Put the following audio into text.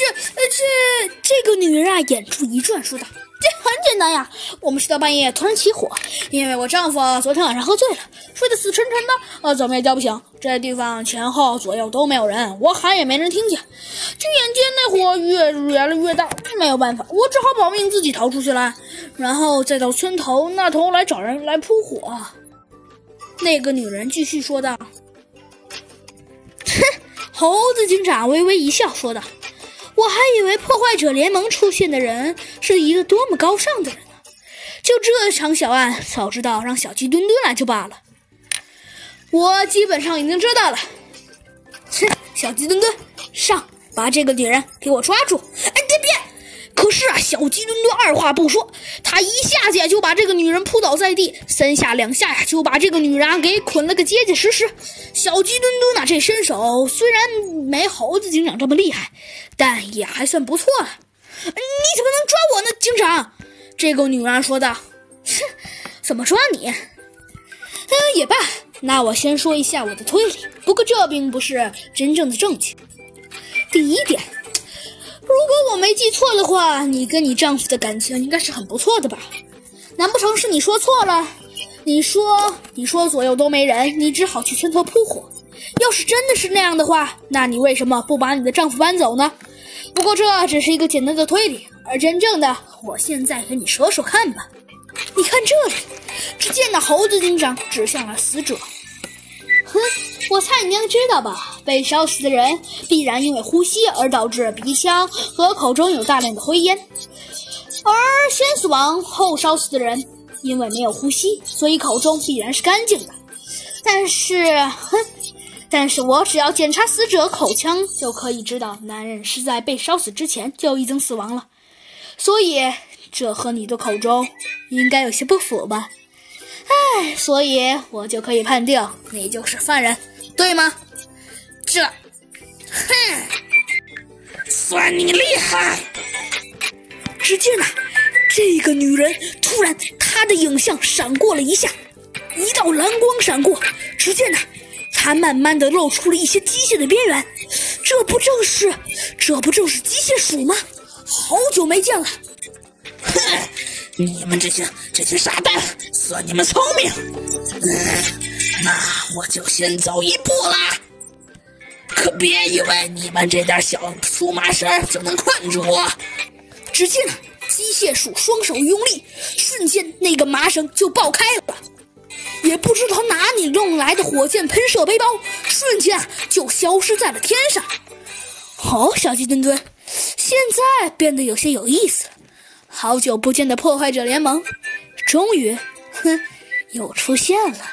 这这这个女人啊，眼珠一转，说道：“这很简单呀，我们是到半夜突然起火，因为我丈夫昨天晚上喝醉了，睡得死沉沉的，呃，怎么也叫不醒。这地方前后左右都没有人，我喊也没人听见。这眼见那火越越来越大，没有办法，我只好保命自己逃出去了，然后再到村头那头来找人来扑火。”那个女人继续说道：“哼，猴子警长微微一笑，说道：‘我还以为破坏者联盟出现的人是一个多么高尚的人呢。就这场小案，早知道让小鸡墩墩来就罢了。我基本上已经知道了。’切，小鸡墩墩，上，把这个女人给我抓住！哎，！”，小鸡墩墩二话不说，他一下子就把这个女人扑倒在地，三下两下呀就把这个女人给捆了个结结实实。小鸡墩墩呢，这身手虽然没猴子警长这么厉害，但也还算不错了。你怎么能抓我呢，警长？这个女人说道。哼，怎么抓你？嗯，也罢，那我先说一下我的推理。不过这并不是真正的证据。第一点。没记错的话，你跟你丈夫的感情应该是很不错的吧？难不成是你说错了？你说，你说左右都没人，你只好去村头扑火。要是真的是那样的话，那你为什么不把你的丈夫搬走呢？不过这只是一个简单的推理，而真正的，我现在给你说说看吧。你看这里，只见那猴子警长指向了死者。哼。我猜你应知道吧？被烧死的人必然因为呼吸而导致鼻腔和口中有大量的灰烟，而先死亡后烧死的人因为没有呼吸，所以口中必然是干净的。但是，哼，但是我只要检查死者口腔就可以知道，男人是在被烧死之前就已经死亡了。所以，这和你的口中应该有些不符吧？唉，所以我就可以判定你就是犯人。对吗？这，哼，算你厉害！只见呐，这个女人突然，她的影像闪过了一下，一道蓝光闪过。只见呐，她慢慢的露出了一些机械的边缘。这不正是，这不正是机械鼠吗？好久没见了！哼，你们这些这些傻蛋，算你们聪明。嗯。那我就先走一步啦，可别以为你们这点小粗麻绳就能困住我。只见机械鼠双手用力，瞬间那个麻绳就爆开了。也不知道哪里弄来的火箭喷射背包，瞬间就消失在了天上。哦，小鸡墩墩，现在变得有些有意思。好久不见的破坏者联盟，终于，哼，又出现了。